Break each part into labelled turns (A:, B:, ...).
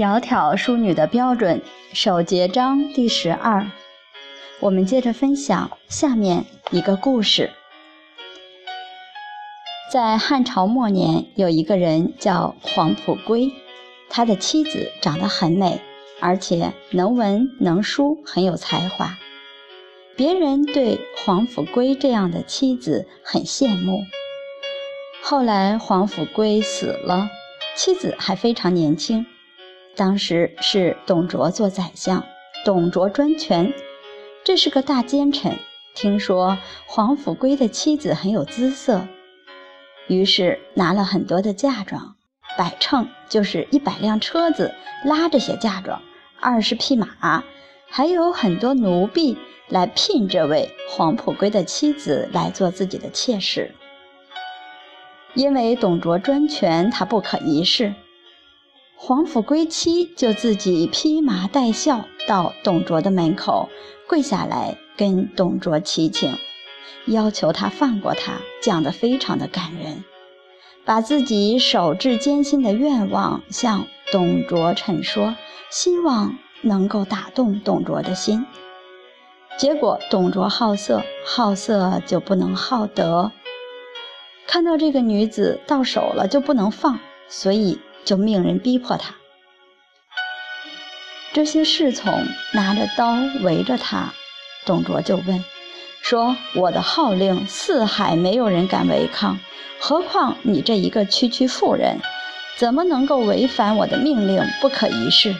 A: 窈窕淑女的标准，首节章第十二。我们接着分享下面一个故事。在汉朝末年，有一个人叫黄甫圭，他的妻子长得很美，而且能文能书，很有才华。别人对黄甫圭这样的妻子很羡慕。后来黄甫圭死了，妻子还非常年轻。当时是董卓做宰相，董卓专权，这是个大奸臣。听说黄甫圭的妻子很有姿色，于是拿了很多的嫁妆，百乘就是一百辆车子，拉这些嫁妆，二十匹马，还有很多奴婢来聘这位黄甫圭的妻子来做自己的妾室。因为董卓专权，他不可一世。皇甫归妻就自己披麻戴孝到董卓的门口跪下来跟董卓祈请，要求他放过他，讲得非常的感人，把自己守至艰辛的愿望向董卓陈说，希望能够打动董卓的心。结果董卓好色，好色就不能好德，看到这个女子到手了就不能放，所以。就命人逼迫他。这些侍从拿着刀围着他，董卓就问说：“我的号令，四海没有人敢违抗，何况你这一个区区妇人，怎么能够违反我的命令，不可一世？”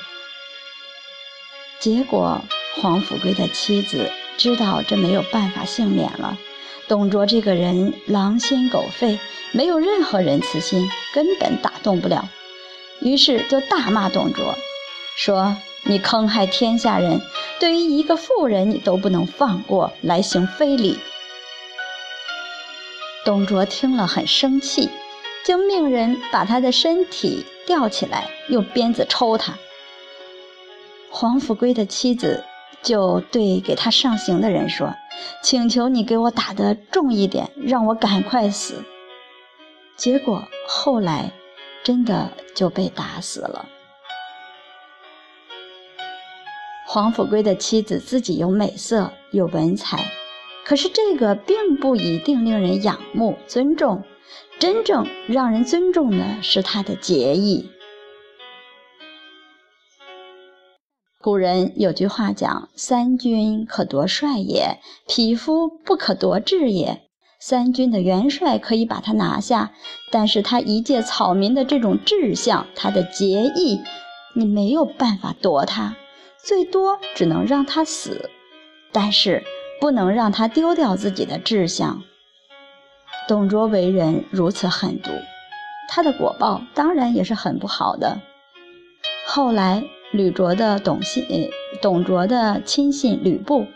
A: 结果黄甫圭的妻子知道这没有办法幸免了。董卓这个人狼心狗肺，没有任何仁慈心，根本打动不了。于是就大骂董卓，说：“你坑害天下人，对于一个妇人你都不能放过来行非礼。”董卓听了很生气，就命人把他的身体吊起来，用鞭子抽他。黄甫圭的妻子就对给他上刑的人说：“请求你给我打得重一点，让我赶快死。”结果后来。真的就被打死了。黄甫圭的妻子自己有美色有文采，可是这个并不一定令人仰慕尊重。真正让人尊重的是他的节义。古人有句话讲：“三军可夺帅也，匹夫不可夺志也。”三军的元帅可以把他拿下，但是他一介草民的这种志向，他的节义，你没有办法夺他，最多只能让他死，但是不能让他丢掉自己的志向。董卓为人如此狠毒，他的果报当然也是很不好的。后来吕卓的董信，董卓的亲信吕布，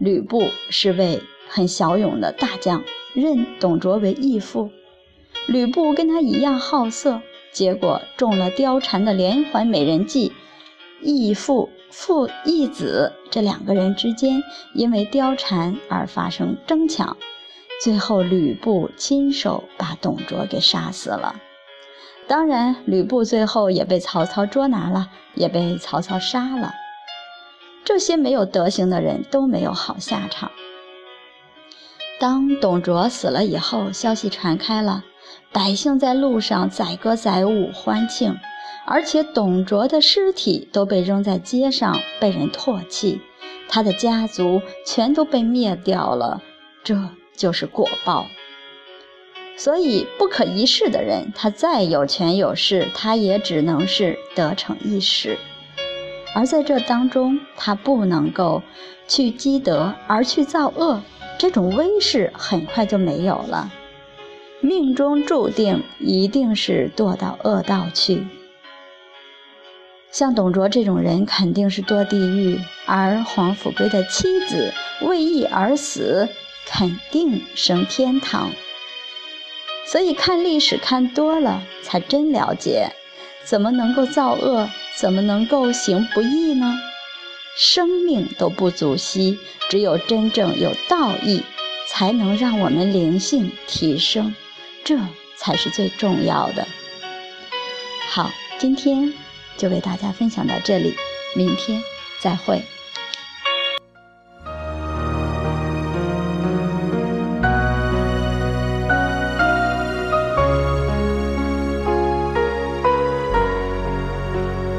A: 吕布是为。很骁勇的大将，认董卓为义父。吕布跟他一样好色，结果中了貂蝉的连环美人计。义父父义子这两个人之间因为貂蝉而发生争抢，最后吕布亲手把董卓给杀死了。当然，吕布最后也被曹操捉拿了，也被曹操杀了。这些没有德行的人都没有好下场。当董卓死了以后，消息传开了，百姓在路上载歌载舞欢庆，而且董卓的尸体都被扔在街上，被人唾弃，他的家族全都被灭掉了，这就是果报。所以不可一世的人，他再有权有势，他也只能是得逞一时，而在这当中，他不能够去积德而去造恶。这种威势很快就没有了，命中注定一定是堕到恶道去。像董卓这种人肯定是堕地狱，而黄甫归的妻子为义而死，肯定升天堂。所以看历史看多了，才真了解，怎么能够造恶，怎么能够行不义呢？生命都不足惜，只有真正有道义，才能让我们灵性提升，这才是最重要的。好，今天就为大家分享到这里，明天再会。